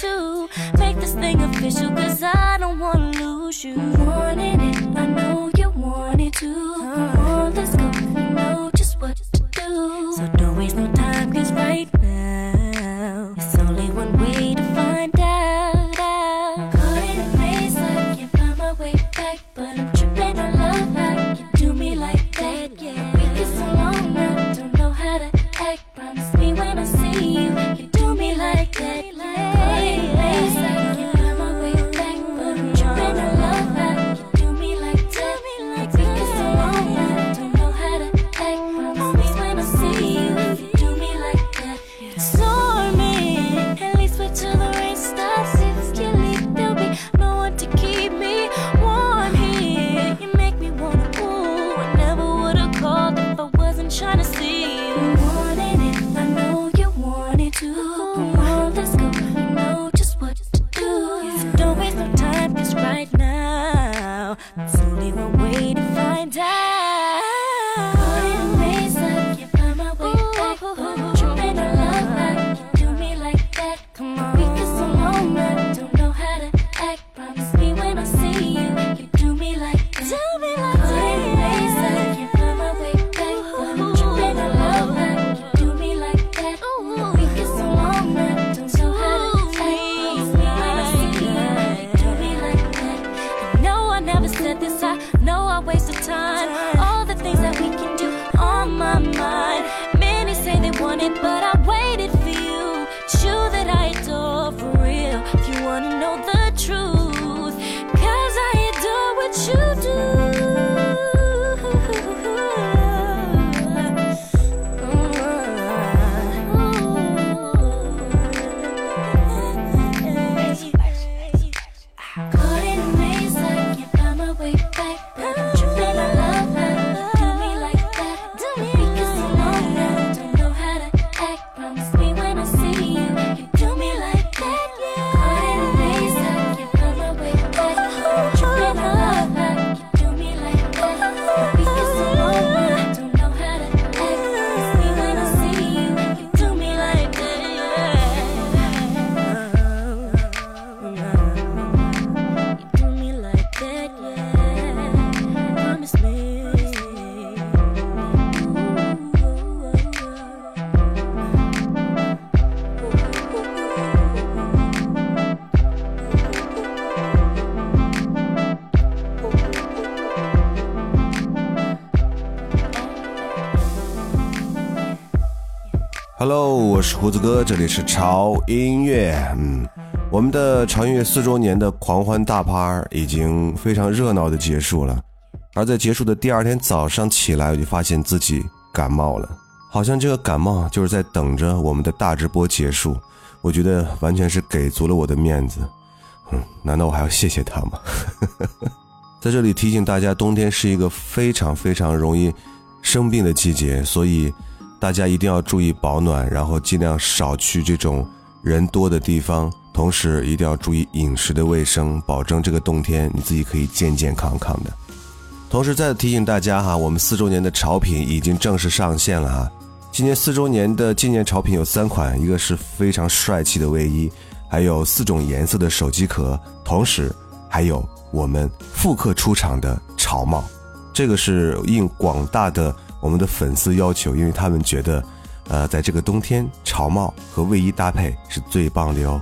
to make this thing official, cause I don't wanna lose you. Wanted it, I know you wanted to. too. 我是胡子哥，这里是潮音乐。嗯，我们的潮音乐四周年的狂欢大趴已经非常热闹的结束了，而在结束的第二天早上起来，我就发现自己感冒了，好像这个感冒就是在等着我们的大直播结束。我觉得完全是给足了我的面子，嗯，难道我还要谢谢他吗？在这里提醒大家，冬天是一个非常非常容易生病的季节，所以。大家一定要注意保暖然后尽量少去这种人多的地方同时一定要注意饮食的卫生保证这个冬天你自己可以健健康康的。同时再次提醒大家哈我们四周年的潮品已经正式上线了哈。今年四周年的纪念潮品有三款一个是非常帅气的卫衣还有四种颜色的手机壳同时还有我们复刻出厂的潮帽。这个是应广大的我们的粉丝要求，因为他们觉得，呃，在这个冬天，潮帽和卫衣搭配是最棒的哟。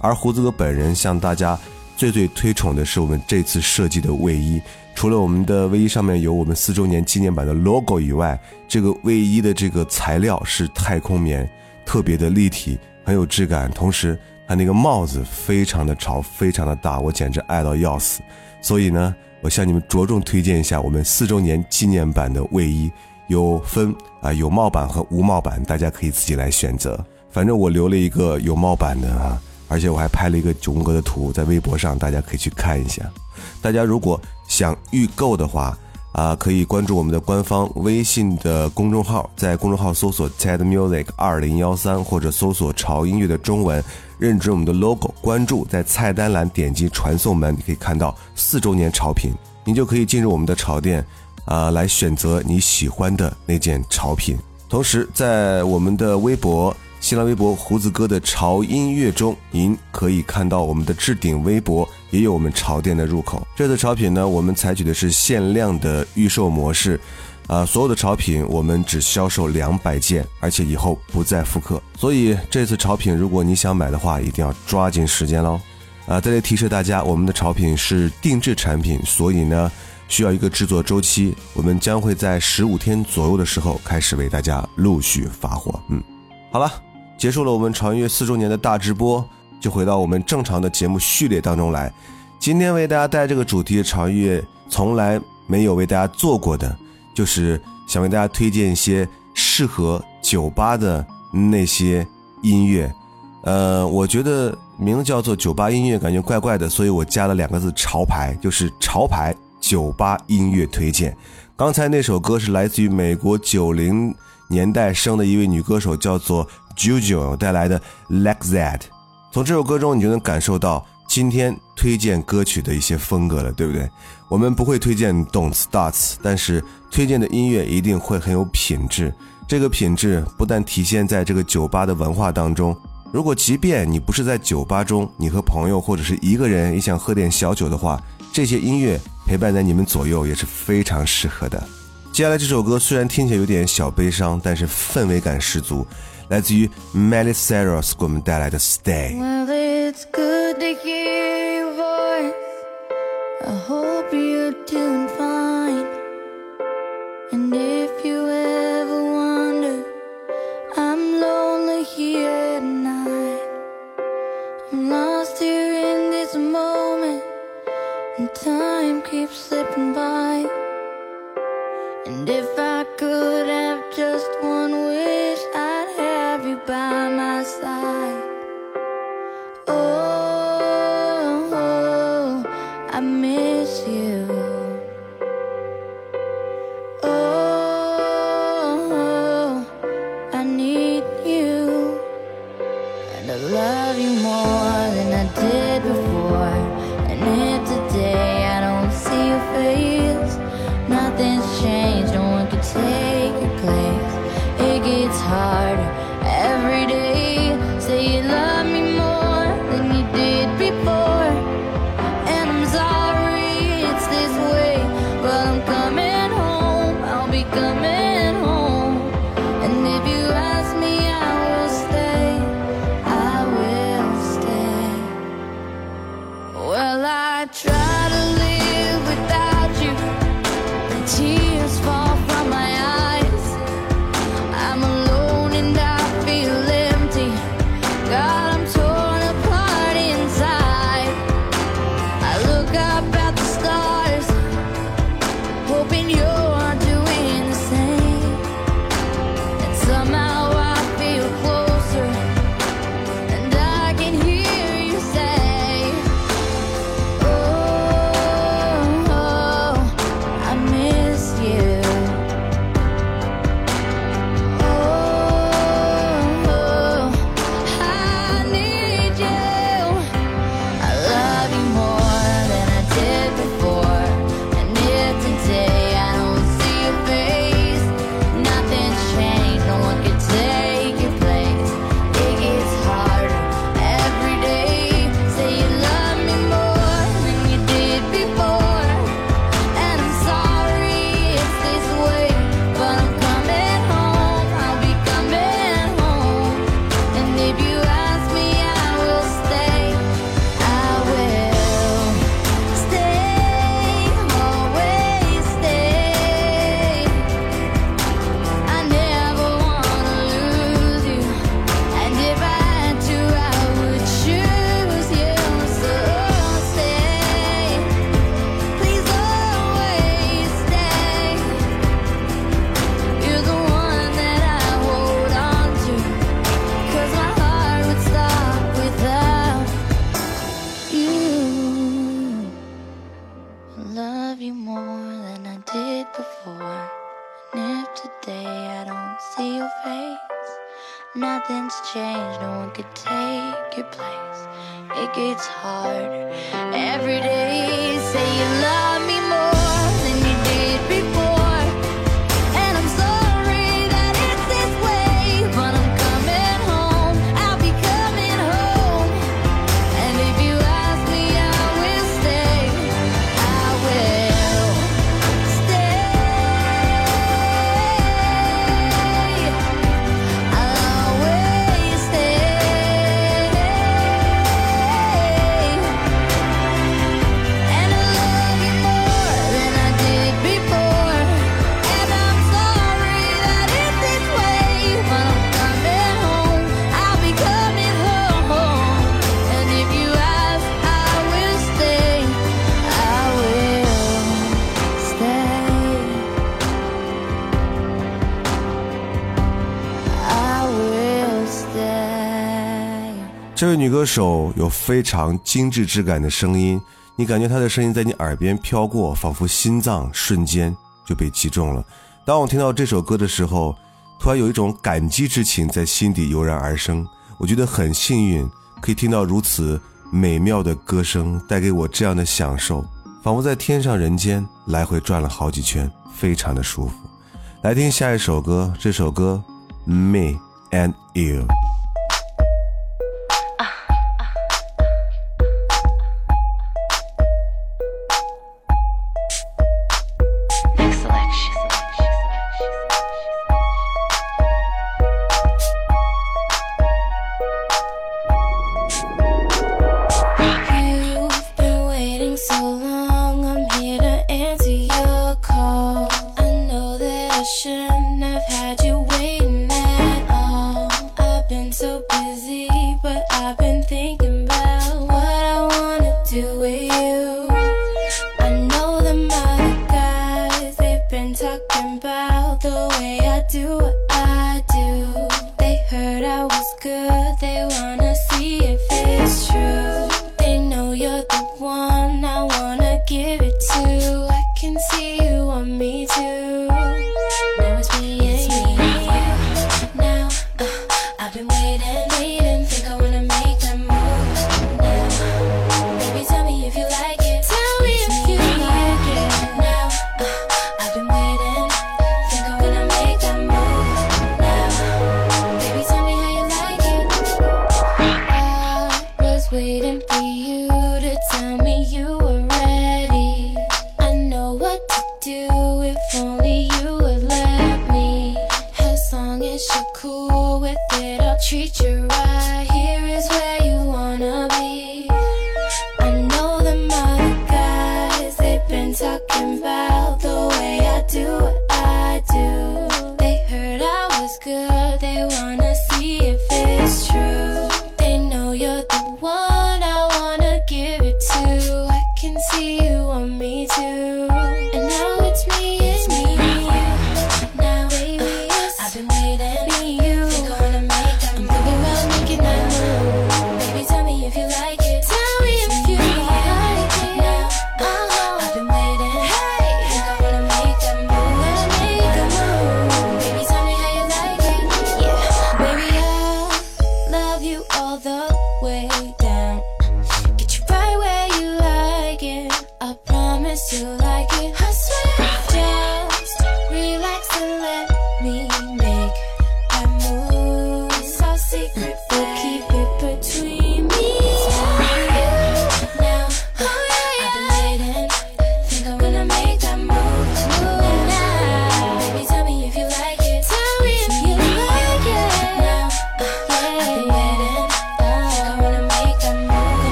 而胡子哥本人向大家最最推崇的是我们这次设计的卫衣。除了我们的卫衣上面有我们四周年纪念版的 logo 以外，这个卫衣的这个材料是太空棉，特别的立体，很有质感。同时，它那个帽子非常的潮，非常的大，我简直爱到要死。所以呢，我向你们着重推荐一下我们四周年纪念版的卫衣，有分啊有帽版和无帽版，大家可以自己来选择。反正我留了一个有帽版的啊。而且我还拍了一个九宫格的图，在微博上大家可以去看一下。大家如果想预购的话，啊，可以关注我们的官方微信的公众号，在公众号搜索 TED Music 二零幺三，或者搜索潮音乐的中文，认准我们的 logo，关注，在菜单栏点击传送门，你可以看到四周年潮品，您就可以进入我们的潮店，啊，来选择你喜欢的那件潮品。同时，在我们的微博。新浪微博胡子哥的潮音乐中，您可以看到我们的置顶微博也有我们潮店的入口。这次潮品呢，我们采取的是限量的预售模式，啊，所有的潮品我们只销售两百件，而且以后不再复刻。所以这次潮品，如果你想买的话，一定要抓紧时间喽。啊，再来提示大家，我们的潮品是定制产品，所以呢，需要一个制作周期，我们将会在十五天左右的时候开始为大家陆续发货。嗯，好了。结束了我们潮音乐四周年的大直播，就回到我们正常的节目序列当中来。今天为大家带这个主题的潮音乐，从来没有为大家做过的，就是想为大家推荐一些适合酒吧的那些音乐。呃，我觉得名字叫做酒吧音乐，感觉怪怪的，所以我加了两个字“潮牌”，就是潮牌酒吧音乐推荐。刚才那首歌是来自于美国九零年代生的一位女歌手，叫做。JoJo 带来的 Like That，从这首歌中你就能感受到今天推荐歌曲的一些风格了，对不对？我们不会推荐 Don't Start，，但是推荐的音乐一定会很有品质。这个品质不但体现在这个酒吧的文化当中，如果即便你不是在酒吧中，你和朋友或者是一个人也想喝点小酒的话，这些音乐陪伴在你们左右也是非常适合的。接下来这首歌虽然听起来有点小悲伤，但是氛围感十足。来自于 Miley Cyrus 给我们带来的 Stay。女歌手有非常精致质感的声音你感觉她的声音在你耳边飘过仿佛心脏瞬间就被击中了。当我听到这首歌的时候突然有一种感激之情在心底油然而生我觉得很幸运可以听到如此美妙的歌声带给我这样的享受仿佛在天上人间来回转了好几圈非常的舒服。来听下一首歌这首歌 me and you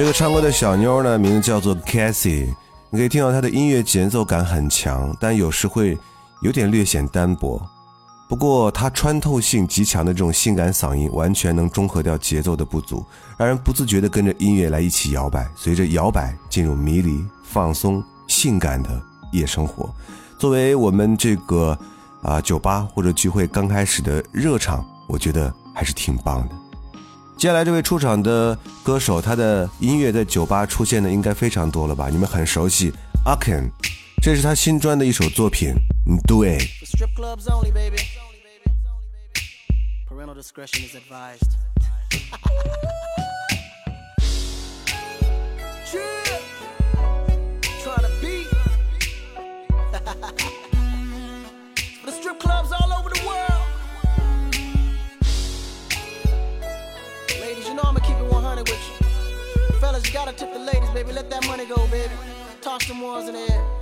这个唱歌的小妞呢，名字叫做 Cassie，你可以听到她的音乐节奏感很强，但有时会有点略显单薄。不过她穿透性极强的这种性感嗓音，完全能中和掉节奏的不足，让人不自觉地跟着音乐来一起摇摆，随着摇摆进入迷离、放松、性感的夜生活。作为我们这个啊酒吧或者聚会刚开始的热场，我觉得还是挺棒的。接下来这位出场的歌手，他的音乐在酒吧出现的应该非常多了吧？你们很熟悉 a k e n 这是他新专的一首作品，对。For strip clubs only, 100 with you. Fellas, you gotta tip the ladies, baby. Let that money go, baby. Toss them ones in the air.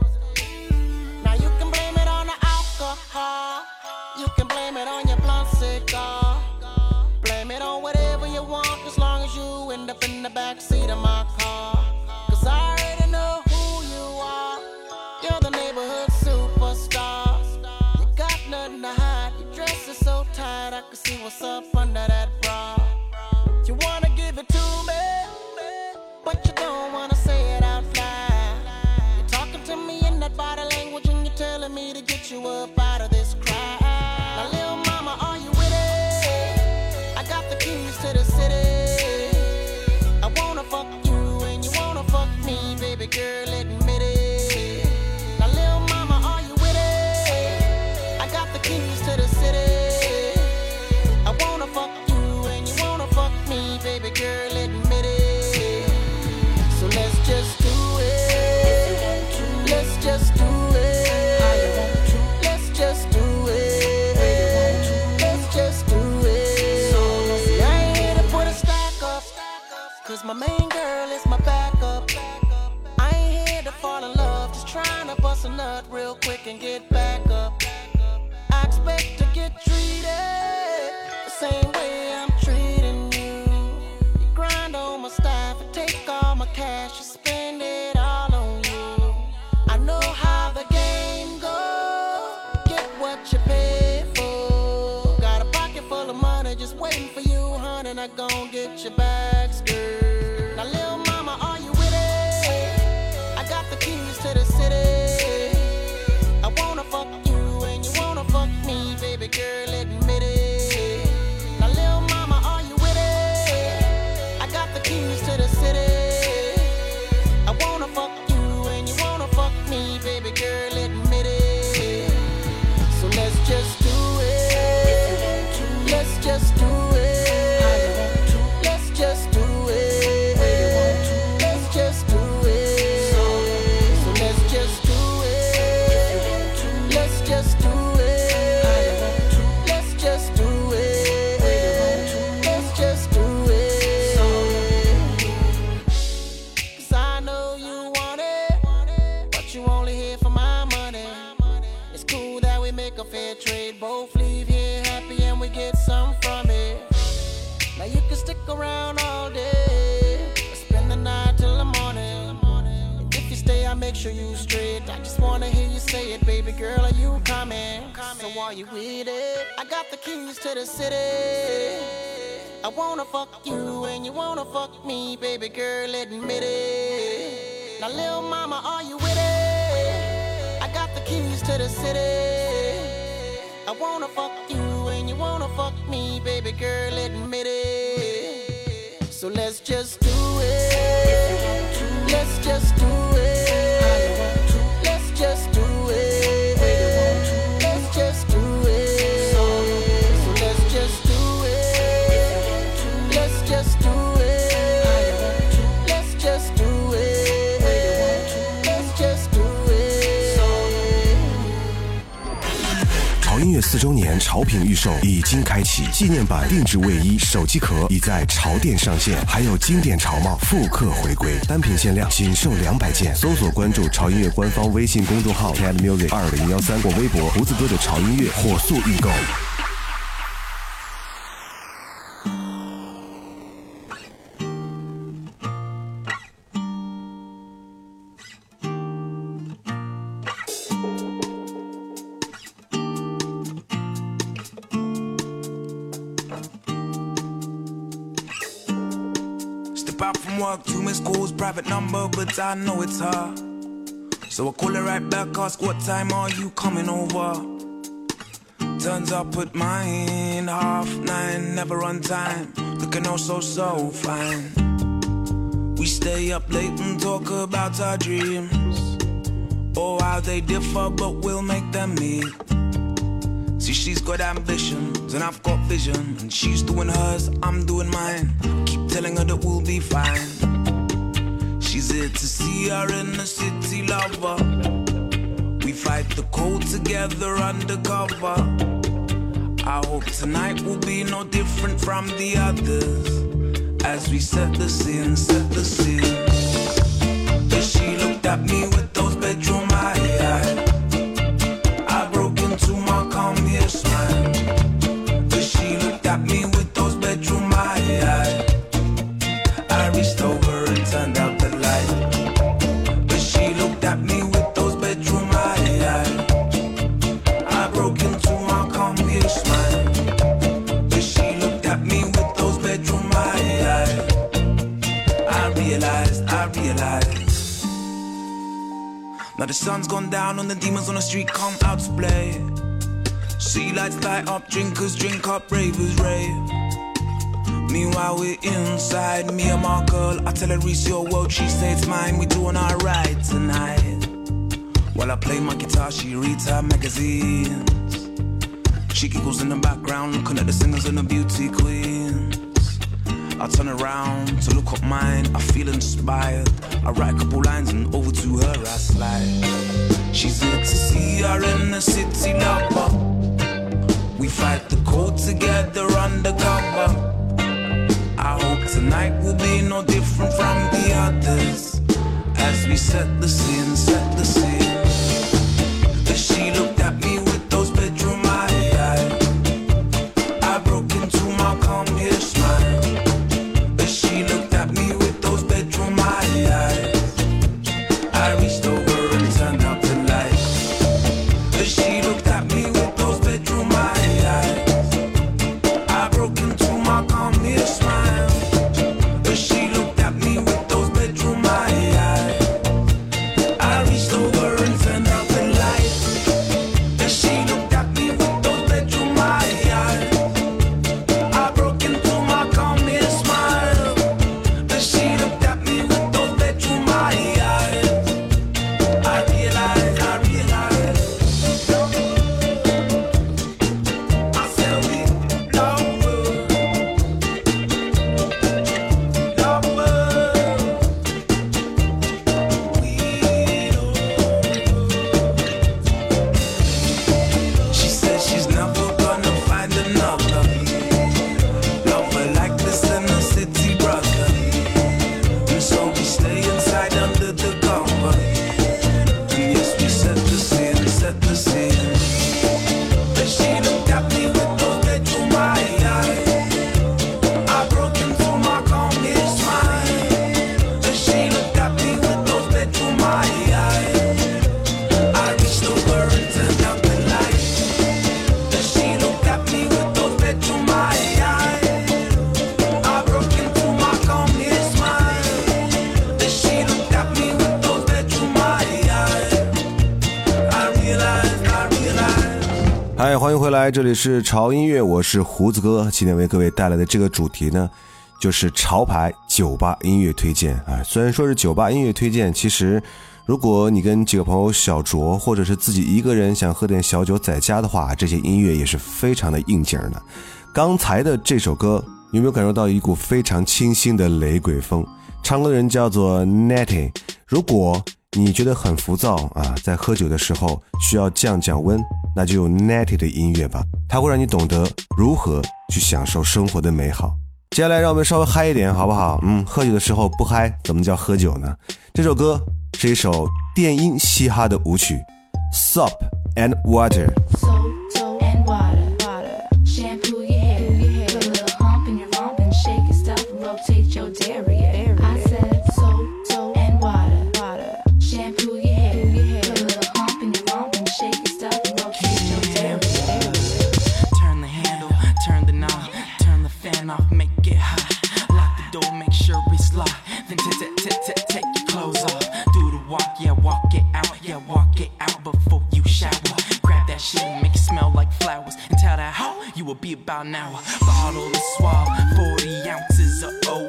Get your back can stick around all day, spend the night till the morning. And if you stay, I make sure you straight. I just wanna hear you say it, baby girl. Are you coming? So are you with it? I got the keys to the city. I wanna fuck you and you wanna fuck me, baby girl. Admit it. Now, little mama, are you with it? I got the keys to the city. I wanna fuck you and you wanna fuck me, baby girl, admit it. So let's just do it. Let's just 四周年潮品预售已经开启，纪念版定制卫衣、手机壳已在潮店上线，还有经典潮帽复刻回归，单品限量，仅售两百件。搜索关注潮音乐官方微信公众号 Cat Music 二零幺三或微博胡子哥的潮音乐，火速预购。Back from work, two missed calls, private number, but I know it's her. So I call her right back, ask what time are you coming over? Turns up at mine, half nine, never on time. Looking oh so, so fine. We stay up late and talk about our dreams. Oh, how they differ, but we'll make them meet. See, she's got ambitions and I've got vision. And she's doing hers, I'm doing mine. Telling her that we'll be fine. She's here to see her in the city lover. We fight the cold together undercover. I hope tonight will be no different from the others. As we set the scene, set the scene. But she looked at me with those bedroom the sun's gone down and the demons on the street come out to play. Sea lights light up, drinkers drink up, ravers rave. Meanwhile we're inside, me and my girl. I tell her Reese your world, she say it's mine. We doing alright tonight. While I play my guitar, she reads her magazines. She giggles in the background, looking at the singers and the beauty queens. I turn around to look up mine, I feel inspired. I write a couple lines and over to her I slide. She's here to see her in the city lover. We fight the cold together undercover. I hope tonight will be no different from the others. As we set the scene, set the scene. She 欢迎回来，这里是潮音乐，我是胡子哥。今天为各位带来的这个主题呢，就是潮牌酒吧音乐推荐啊。虽然说是酒吧音乐推荐，其实如果你跟几个朋友小酌，或者是自己一个人想喝点小酒在家的话，这些音乐也是非常的应景的。刚才的这首歌，有没有感受到一股非常清新的雷鬼风？唱歌的人叫做 Natty。如果你觉得很浮躁啊，在喝酒的时候需要降降温，那就用 Natty 的音乐吧，它会让你懂得如何去享受生活的美好。接下来让我们稍微嗨一点，好不好？嗯，喝酒的时候不嗨，怎么叫喝酒呢？这首歌是一首电音嘻哈的舞曲，SOP and Water。Door, make sure it's locked. Take, take, take your clothes off. Do the walk, yeah, walk it out, yeah, walk it out before you shower. Grab that shit and make it smell like flowers. And tell that hoe you will be about an hour. Bottle to swab, 40 ounces of OE.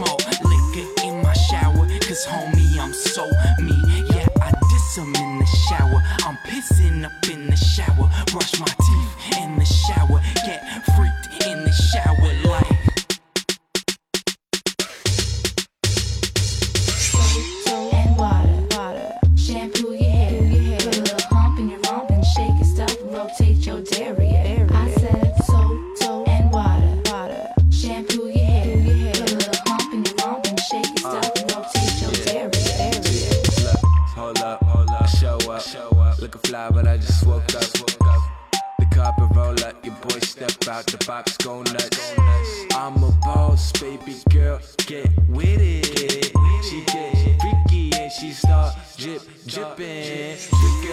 More liquor in my shower, cause homie, I'm so me. Yeah, I diss 'em in the shower. I'm pissing up in the shower. Brush my teeth in the shower. Get freaked in the shower like. Out the box, go nuts. I'm a boss, baby girl, get with it. She get freaky and she start drip, dripping.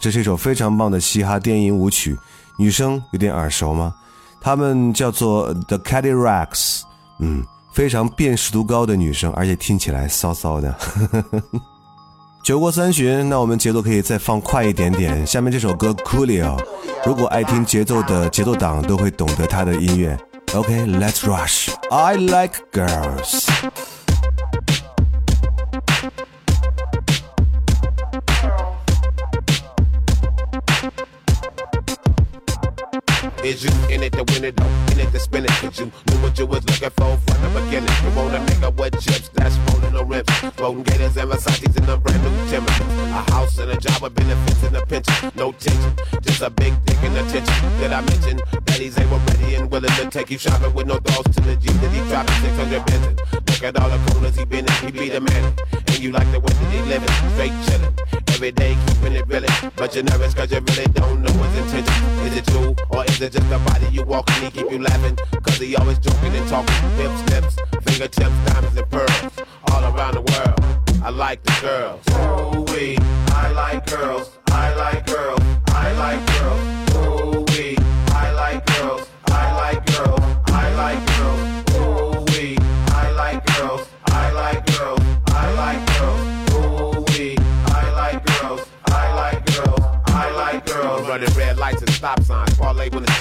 这是一首非常棒的嘻哈电音舞曲，女生有点耳熟吗？她们叫做 The Cadillacs，嗯，非常辨识度高的女生，而且听起来骚骚的。酒过三巡，那我们节奏可以再放快一点点。下面这首歌 Coolio，如果爱听节奏的节奏党都会懂得它的音乐。OK，Let's、rush。I like girls。Is you in it to win it though? In it to spin it? Cause you knew what you was looking for from the beginning. You wanna a nigga with chips that's rolling no rims. Floating gators and Versace's in a brand new Timberland. A house and a job with benefits and a pension. No tension, just a big dick and attention. Did I mention that he's able, ready, and willing to take you shopping with no thoughts to the G that he dropping 600 Benson. Look at all the corners he been in, he be the man. And you like the way that he living, straight chillin'. Every day keeping it real. But you're nervous cause you really don't know his intention. Is it true or is it the body you walk and he keep you laughing? Cause he always joking and talking. Hips, fingertips, diamonds and pearls. All around the world. I like the girls. Ooh wee, I like girls.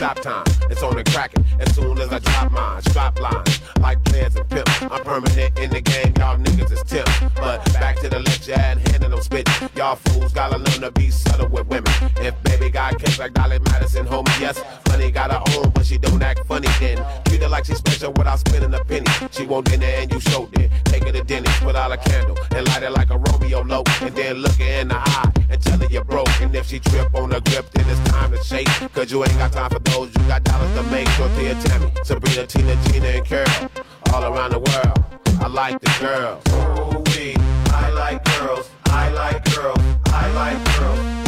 Stop time. It's on and cracking as soon as I drop mine. Strap lines like players and pimps. I'm permanent in the game. Y'all niggas is tips. But back to the lecture and handing them spit. Y'all fools gotta learn to be subtle with women. If baby got cake like Dolly Madison, homie, yes. Money got her own, but she don't act funny then. Treat her like she's special without spending a penny. She want dinner and you showed it. Take her to Denny's, put out a candle and light it like a Romeo low. And then look her in the eye and tell her you're broke. And if she trip on the grip, then it's time to shake. Cause you ain't got time for those. You got dollars to make. Dorothea Tammy, Sabrina, Tina, Gina, and Carol. All around the world. I like the girls. Ooh wee, I like girls. I like girls. I like girls.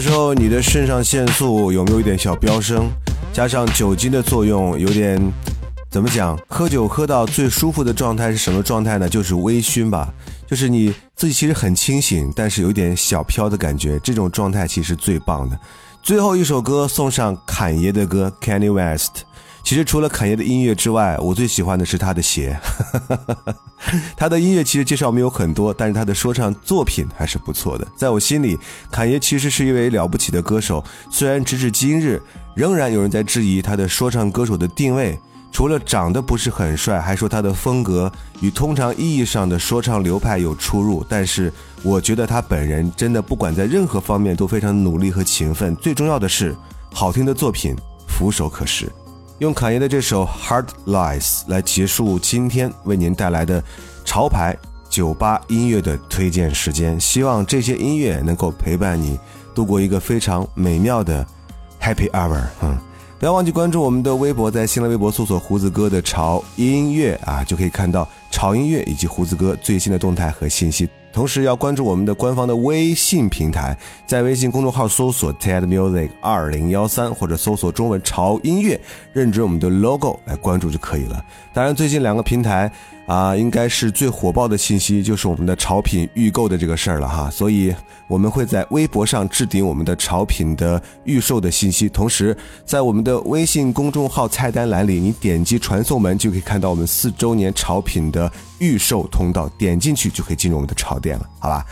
这时候你的肾上腺素有没有一点小飙升？加上酒精的作用，有点怎么讲？喝酒喝到最舒服的状态是什么状态呢？就是微醺吧，就是你自己其实很清醒，但是有一点小飘的感觉，这种状态其实最棒的。最后一首歌送上侃爷的歌 Kanye West。其实除了侃爷的音乐之外，我最喜欢的是他的鞋。他的音乐其实介绍没有很多，但是他的说唱作品还是不错的。在我心里，侃爷其实是一位了不起的歌手。虽然直至今日，仍然有人在质疑他的说唱歌手的定位。除了长得不是很帅，还说他的风格与通常意义上的说唱流派有出入。但是我觉得他本人真的不管在任何方面都非常努力和勤奋。最重要的是，好听的作品俯首可视。用侃爷的这首《Hard Lies》来结束今天为您带来的潮牌酒吧音乐的推荐时间。希望这些音乐能够陪伴你度过一个非常美妙的 Happy Hour。嗯，不要忘记关注我们的微博，在新浪微博搜索“胡子哥的潮音乐”啊，就可以看到潮音乐以及胡子哥最新的动态和信息。同时要关注我们的官方的微信平台，在微信公众号搜索 TED Music 二零幺三或者搜索中文潮音乐，认准我们的 logo 来关注就可以了。当然，最近两个平台啊，应该是最火爆的信息就是我们的潮品预购的这个事儿了哈，所以我们会在微博上置顶我们的潮品的预售的信息，同时在我们的微信公众号菜单栏里，你点击传送门就可以看到我们四周年潮品的预售通道，点进去就可以进入我们的潮店了，好吧？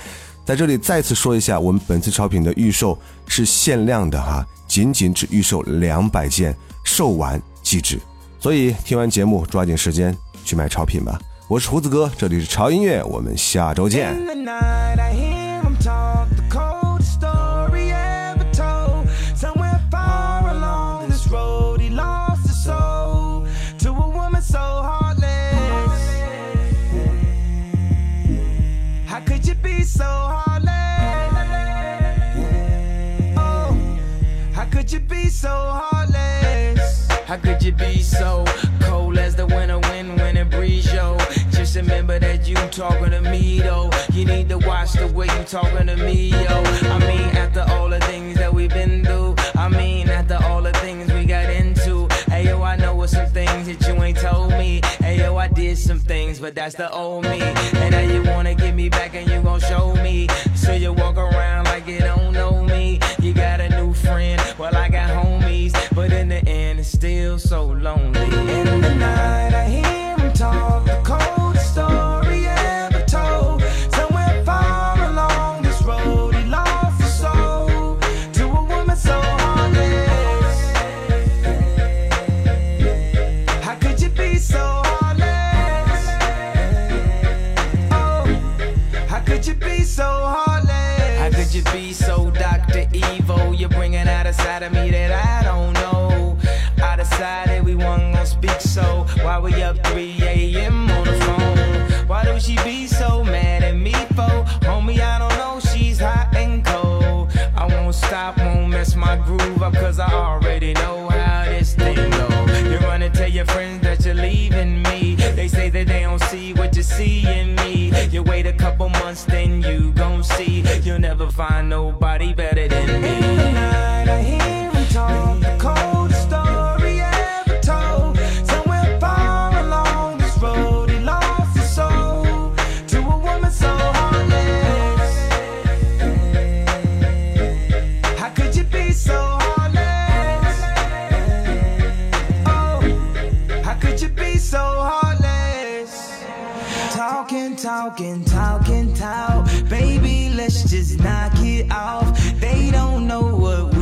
在这里再次说一下，我们本次潮品的预售是限量的哈，仅仅只预售两百件，售完即止。所以听完节目，抓紧时间去买潮品吧。我是胡子哥，这里是潮音乐，我们下周见。Talking to me, though. You need to watch the way you talking to me, yo. I mean, after all the things that we've been through, I mean, after all the things we got into. Hey, yo, I know what some things that you ain't told me. Hey, yo, I did some things, but that's the old me. And now you wanna get me back and you gon' show me. So you walk around like you don't know me. You got a new friend, well, I got homies. But in the end, it's still so lonely. Talking, talking, talk. Baby, let's just knock it off. They don't know what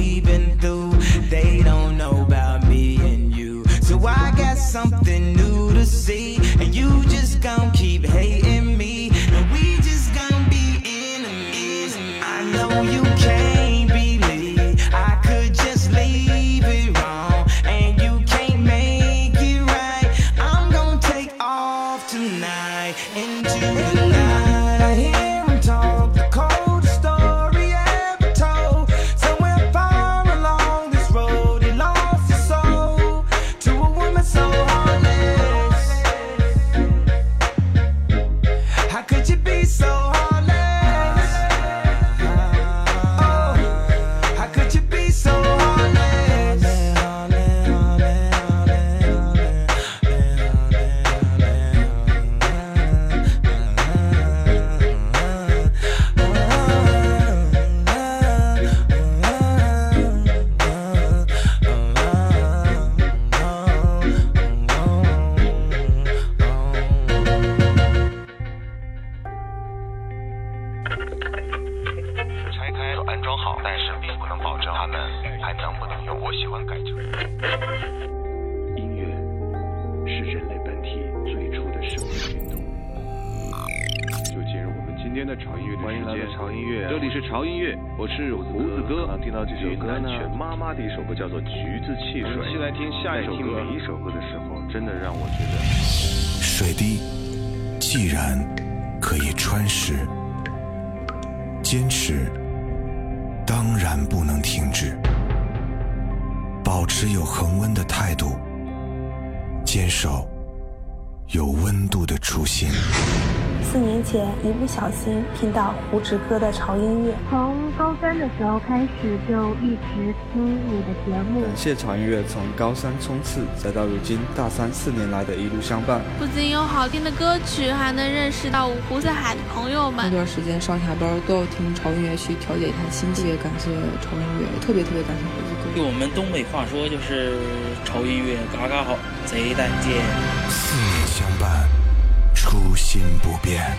我是胡子哥。刚听到这首歌呢，犬妈妈的一首歌叫做《橘子汽水》。先来听下一首歌。每一首歌的时候，真的让我觉得，水滴既然可以穿石，坚持当然不能停止，保持有恒温的态度，坚守有温度的初心。四年前，一不小心听到胡子哥的潮音乐，从高三的时候开始就一直听你的节目。感谢潮音乐从高三冲刺，再到如今大三四年来的一路相伴。不仅有好听的歌曲，还能认识到五湖四海的朋友们。那段时间上下班都要听潮音乐去调节一下心情，特别感谢潮音乐，特别特别感谢胡子哥。用我们东北话说就是潮音乐嘎嘎好，贼带劲。四年相伴。初心不变。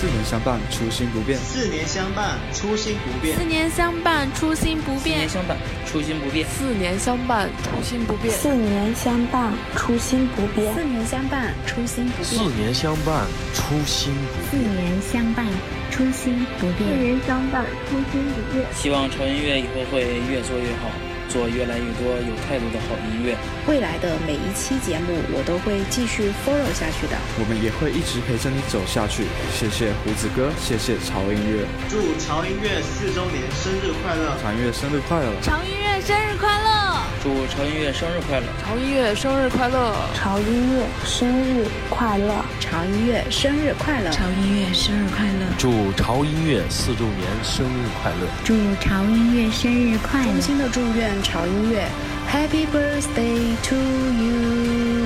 四年相伴，初心不变。四年相伴，初心不变。四年相伴，初心不变。四年相伴，初心不变。四年相伴，初心不变。四年相伴，初心不变。四年相伴，初心不变。四年相伴，初心不变。四年相伴，初心不变。四年相伴，初心不变。希望潮音乐以后会越做越好。做越来越多有态度的好音乐。未来的每一期节目，我都会继续 follow 下去的。我们也会一直陪着你走下去。谢谢胡子哥，谢谢潮音乐。祝潮音乐四周年生日快乐！潮音乐生日快乐！潮音乐生日快乐！祝潮音乐生日快乐！潮音乐生日快乐！潮音乐生日快乐！潮音乐生日快乐！潮音乐生日快乐！祝潮音乐四周年生日快乐！祝潮音乐生日快乐！衷心的祝愿潮音乐 Happy Birthday to you！